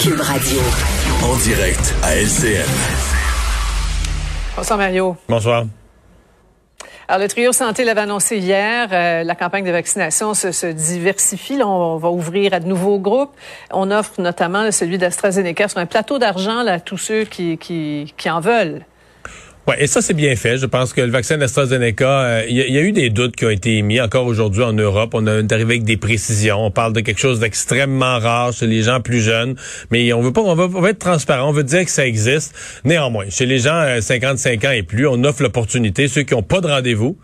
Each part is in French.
Cube Radio. En direct à LCN. Bonsoir Mario. Bonsoir. Alors, le trio santé l'avait annoncé hier. euh, la campagne de vaccination se, se diversifie. Là, on va ouvrir à de nouveaux groupes. On offre notamment là, celui d'AstraZeneca sur un plateau d'argent là, à tous ceux qui, qui, qui en veulent. Ouais, et ça c'est bien fait. Je pense que le vaccin d'AstraZeneca, euh, il y, a- eu des doutes qui ont été émis encore aujourd'hui en Europe. On est arrivé avec des précisions. On parle de quelque chose d'extrêmement rare chez les gens plus jeunes, mais on veut pas, on va, on être transparent. On veut dire que ça existe. Néanmoins, chez les gens euh, 55 ans et plus, on offre l'opportunité. Ceux qui ont pas de rendez-vous.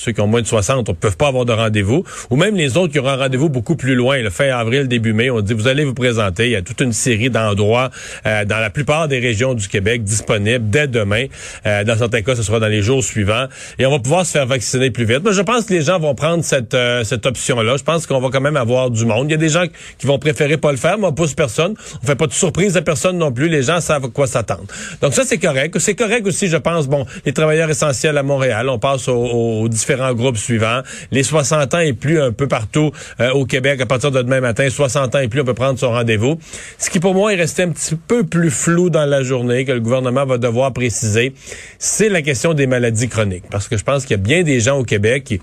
Ceux qui ont moins de 60 ne peuvent pas avoir de rendez-vous. Ou même les autres qui auront un rendez-vous beaucoup plus loin, le fin avril, début mai, on dit vous allez vous présenter. Il y a toute une série d'endroits euh, dans la plupart des régions du Québec disponibles dès demain. Euh, dans certains cas, ce sera dans les jours suivants. Et on va pouvoir se faire vacciner plus vite. Mais je pense que les gens vont prendre cette, euh, cette option-là. Je pense qu'on va quand même avoir du monde. Il y a des gens qui vont préférer pas le faire, mais on pousse personne. On fait pas de surprise à personne non plus. Les gens savent à quoi s'attendre. Donc ça, c'est correct. C'est correct aussi, je pense, bon, les travailleurs essentiels à Montréal. On passe aux, aux différents Les 60 ans et plus un peu partout euh, au Québec, à partir de demain matin, 60 ans et plus, on peut prendre son rendez-vous. Ce qui, pour moi, est resté un petit peu plus flou dans la journée, que le gouvernement va devoir préciser, c'est la question des maladies chroniques. Parce que je pense qu'il y a bien des gens au Québec qui,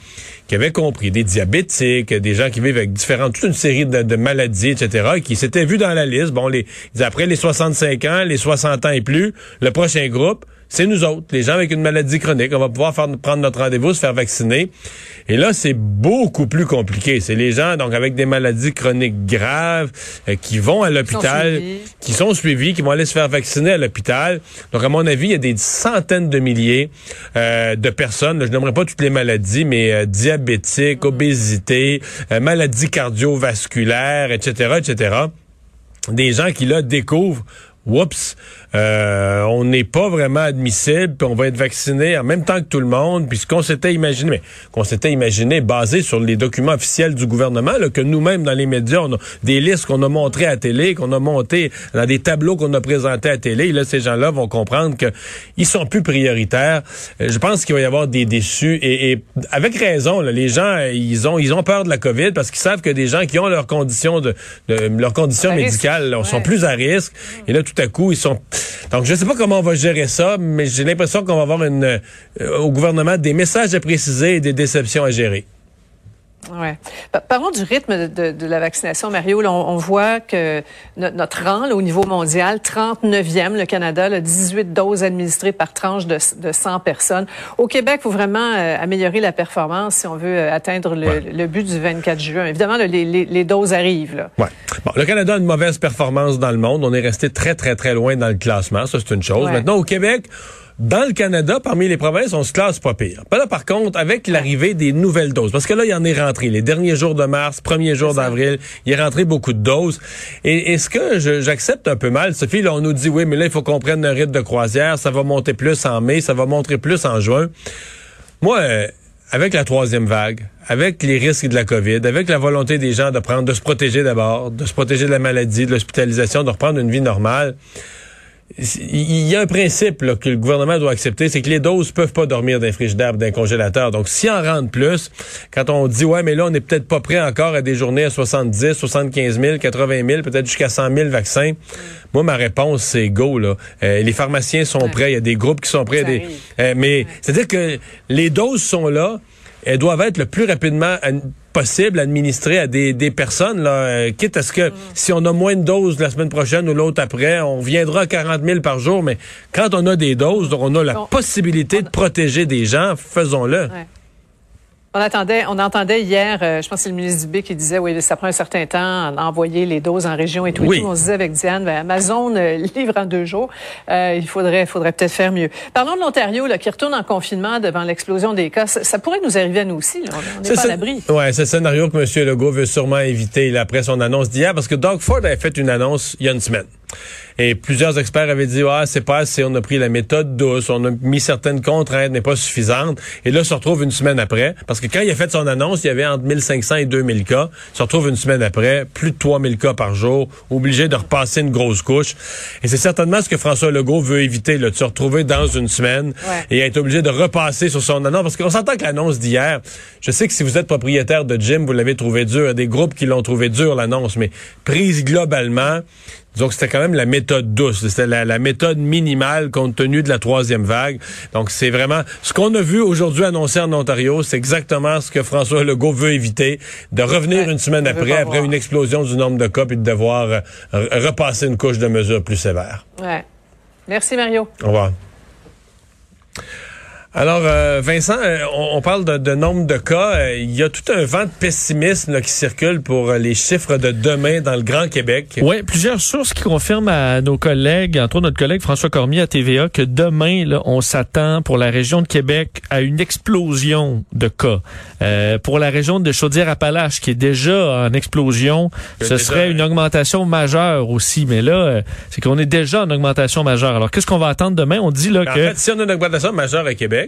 qui avaient compris, des diabétiques, des gens qui vivent avec différentes, toute une série de, maladies, etc., et qui s'étaient vus dans la liste. Bon, les, après les 65 ans, les 60 ans et plus, le prochain groupe, c'est nous autres, les gens avec une maladie chronique. On va pouvoir faire, prendre notre rendez-vous, se faire vacciner. Et là, c'est beaucoup plus compliqué. C'est les gens donc avec des maladies chroniques graves euh, qui vont à l'hôpital, qui sont suivis, qui vont aller se faire vacciner à l'hôpital. Donc, à mon avis, il y a des centaines de milliers euh, de personnes. Je n'aimerais pas toutes les maladies, mais euh, diabétiques, obésité, euh, maladies cardiovasculaires, etc., etc. Des gens qui là découvrent Oups, euh, on n'est pas vraiment admissible, puis on va être vacciné en même temps que tout le monde, puis ce qu'on s'était imaginé, mais qu'on s'était imaginé basé sur les documents officiels du gouvernement, là, que nous-mêmes dans les médias, on a des listes qu'on a montrées à télé, qu'on a montées dans des tableaux qu'on a présentés à télé, et là, ces gens-là vont comprendre que ils sont plus prioritaires. Euh, je pense qu'il va y avoir des déçus, et, et avec raison, là, les gens, ils ont ils ont peur de la COVID parce qu'ils savent que des gens qui ont leurs conditions de, de leurs conditions médicales là, sont plus à risque, et là, tout à coup, ils sont... Donc, je sais pas comment on va gérer ça, mais j'ai l'impression qu'on va avoir une, euh, au gouvernement des messages à préciser et des déceptions à gérer. Ouais. Pa- Parlons du rythme de, la vaccination, Mario. Là, on, on voit que no- notre rang là, au niveau mondial, 39e, le Canada, là, 18 doses administrées par tranche de, de 100 personnes. Au Québec, il faut vraiment euh, améliorer la performance si on veut euh, atteindre le, Ouais. le but du 24 juin. Évidemment, les, les- les doses arrivent. Là. Ouais. Bon, le Canada a une mauvaise performance dans le monde. On est resté très, très, très loin dans le classement. Ça, c'est une chose. Ouais. Maintenant, au Québec, dans le Canada, parmi les provinces, on se classe pas pire. Pas là, par contre, avec l'arrivée des nouvelles doses, parce que là, il y en est rentré. Les derniers jours de mars, premiers jours d'avril, il est rentré beaucoup de doses. Et, et ce que j'accepte un peu mal, Sophie, là, on nous dit, oui, mais là, il faut qu'on prenne un rythme de croisière. Ça va monter plus en mai, ça va monter plus en juin. Moi, euh, avec la troisième vague, avec les risques de la COVID, avec la volonté des gens de prendre, de se protéger d'abord, de se protéger de la maladie, de l'hospitalisation, de reprendre une vie normale, il y a un principe là, que le gouvernement doit accepter, c'est que les doses peuvent pas dormir d'un frigidaire, d'un congélateur. Donc, si en rentre plus, quand on dit ouais, mais là, on n'est peut-être pas prêt encore à des journées à 70, 75 000, 80 000, peut-être jusqu'à 100 000 vaccins. Moi, ma réponse, c'est go. Là. Euh, les pharmaciens sont Ouais. prêts, il y a des groupes qui sont prêts. Des- euh, mais c'est-à-dire que les doses sont là. Elles doivent être le plus rapidement possible administrées à des, des personnes, là, euh, quitte à ce que si on a moins de doses la semaine prochaine ou l'autre après, on viendra à 40 000 par jour. Mais quand on a des doses, donc on a la possibilité de protéger des gens, faisons-le. Ouais. On attendait, on entendait hier, euh, je pense que c'est le ministre Dubé qui disait, oui, ça prend un certain temps à envoyer les doses en région et tout. Oui. Et tout. On se disait avec Diane, ben, Amazon euh, livre en deux jours. Euh, il faudrait, faudrait peut-être faire mieux. Parlons de l'Ontario, là, qui retourne en confinement devant l'explosion des cas. Ça, ça pourrait nous arriver à nous aussi. Là. On n'est pas à l'abri. Ouais, c'est le scénario que M. Legault veut sûrement éviter là, après son annonce d'hier, parce que Doug Ford avait fait une annonce il y a une semaine. Et plusieurs experts avaient dit, ah, c'est pas assez, on a pris la méthode douce, on a mis certaines contraintes, mais pas suffisantes. Et là, se retrouve une semaine après, parce que quand il a fait son annonce, il y avait entre 1500 et 2000 cas. Se retrouve une semaine après, plus de 3000 cas par jour, obligé de repasser une grosse couche. Et c'est certainement ce que François Legault veut éviter, là, de se retrouver dans une semaine Ouais. et être obligé de repasser sur son annonce. Parce qu'on s'entend que l'annonce d'hier, je sais que si vous êtes propriétaire de gym, vous l'avez trouvé dur. Il y a des groupes qui l'ont trouvé dur, l'annonce, mais prise globalement, que c'était quand même la méthode douce. C'était la, la méthode minimale compte tenu de la troisième vague. Donc, c'est vraiment ce qu'on a vu aujourd'hui annoncé en Ontario, c'est exactement ce que François Legault veut éviter, de revenir Ouais, une semaine après, après voir. une explosion du nombre de cas, puis de devoir euh, re- repasser une couche de mesures plus sévères. Ouais. Merci, Mario. Au revoir. Alors, euh, Vincent, euh, on, on parle de, de nombre de cas. Euh, Il y a tout un vent de pessimisme là, qui circule pour euh, les chiffres de demain dans le Grand Québec. Oui, plusieurs sources qui confirment à nos collègues, entre autres notre collègue François Cormier à TVA, que demain, là, on s'attend pour la région de Québec à une explosion de cas. Euh, pour la région de Chaudière-Appalaches, qui est déjà en explosion, Que ce déjà- serait une augmentation majeure aussi. Mais là, c'est qu'on est déjà en augmentation majeure. Alors, qu'est-ce qu'on va attendre demain? On dit là En que... fait, si on a une augmentation majeure à Québec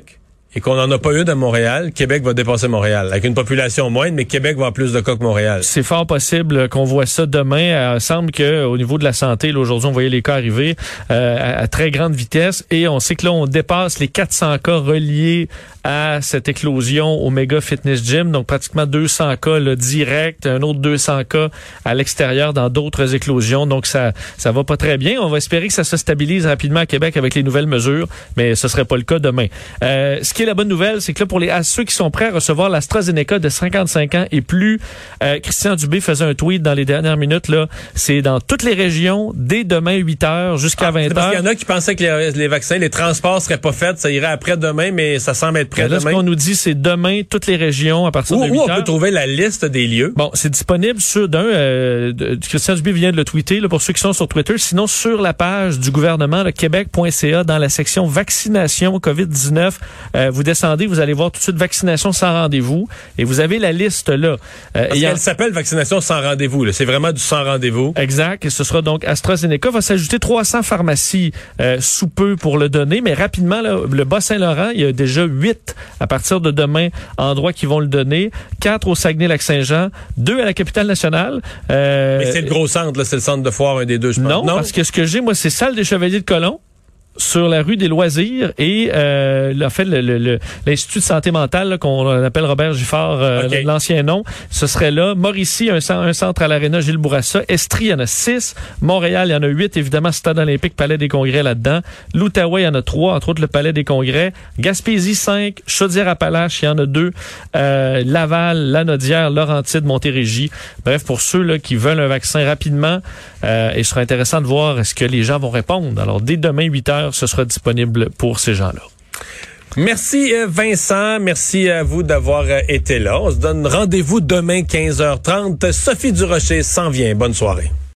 et qu'on n'en a pas eu de Montréal, Québec va dépasser Montréal. Avec une population moindre, mais Québec va avoir plus de cas que Montréal. C'est fort possible qu'on voit ça demain. Il semble que au niveau de la santé, aujourd'hui, on voyait les cas arriver euh, à, à très grande vitesse et on sait que là, on dépasse les 400 cas reliés à cette éclosion au Mega Fitness Gym. Donc, pratiquement 200 cas là, direct, un autre 200 cas à l'extérieur dans d'autres éclosions. Donc, ça ça va pas très bien. On va espérer que ça se stabilise rapidement à Québec avec les nouvelles mesures, mais ce serait pas le cas demain. Euh, ce qui est la bonne nouvelle, c'est que là, pour les, à ceux qui sont prêts à recevoir l'AstraZeneca de 55 ans et plus, euh, Christian Dubé faisait un tweet dans les dernières minutes. là. C'est dans toutes les régions, dès demain 8 heures jusqu'à 20 Ah, C'est parce qu'il y heures. en a qui pensaient que les, les vaccins, les transports seraient pas faits, ça irait après demain, mais ça semble être prêt Là, ce qu'on nous dit, c'est demain, toutes les régions à partir Où, de 8 où on heures. peut trouver la liste des lieux? Bon, c'est disponible sur d'un. Euh, Christian Dubé vient de le tweeter là, pour ceux qui sont sur Twitter. Sinon, sur la page du gouvernement, le québec.ca, dans la section vaccination COVID-19, euh, vous descendez, vous allez voir tout de suite vaccination sans rendez-vous et vous avez la liste là. Euh, Parce et en- qu'elle s'appelle vaccination sans rendez-vous. là. C'est vraiment du sans rendez-vous. Exact. Et ce sera donc AstraZeneca. Va s'ajouter 300 pharmacies euh, sous peu pour le donner. Mais rapidement, là, le Bas-Saint-Laurent, il y a déjà 8 à partir de demain endroits qui vont le donner. 4 au Saguenay-Lac-Saint-Jean. 2 à la capitale nationale. Euh, Mais c'est le gros centre, c'est le centre de foire, un des deux, je pense. non, parce que ce que j'ai, moi, c'est salle des Chevaliers de Colomb sur la rue des Loisirs et euh, en fait le- le- le- l'institut de santé mentale qu'on appelle Robert Giffard euh, l'ancien nom ce serait là. Mauricie un centre à l'aréna Gilles Bourassa. Estrie il y en a six. Montréal il y en a huit. Évidemment Stade olympique Palais des congrès là-dedans. l'Outaouais il y en a trois entre autres le Palais des congrès. Gaspésie cinq. Chaudière-Appalaches il y en a deux. Euh, Laval Lanaudière Laurentide Montérégie. Bref pour ceux là qui veulent un vaccin rapidement euh, et ce sera intéressant de voir est-ce que les gens vont répondre. Alors dès demain 8 heures ce sera disponible pour ces gens-là Merci euh, Vincent, merci à vous d'avoir euh, été là. On se donne rendez-vous demain 15h30. Sophie Durocher s'en vient. Bonne soirée.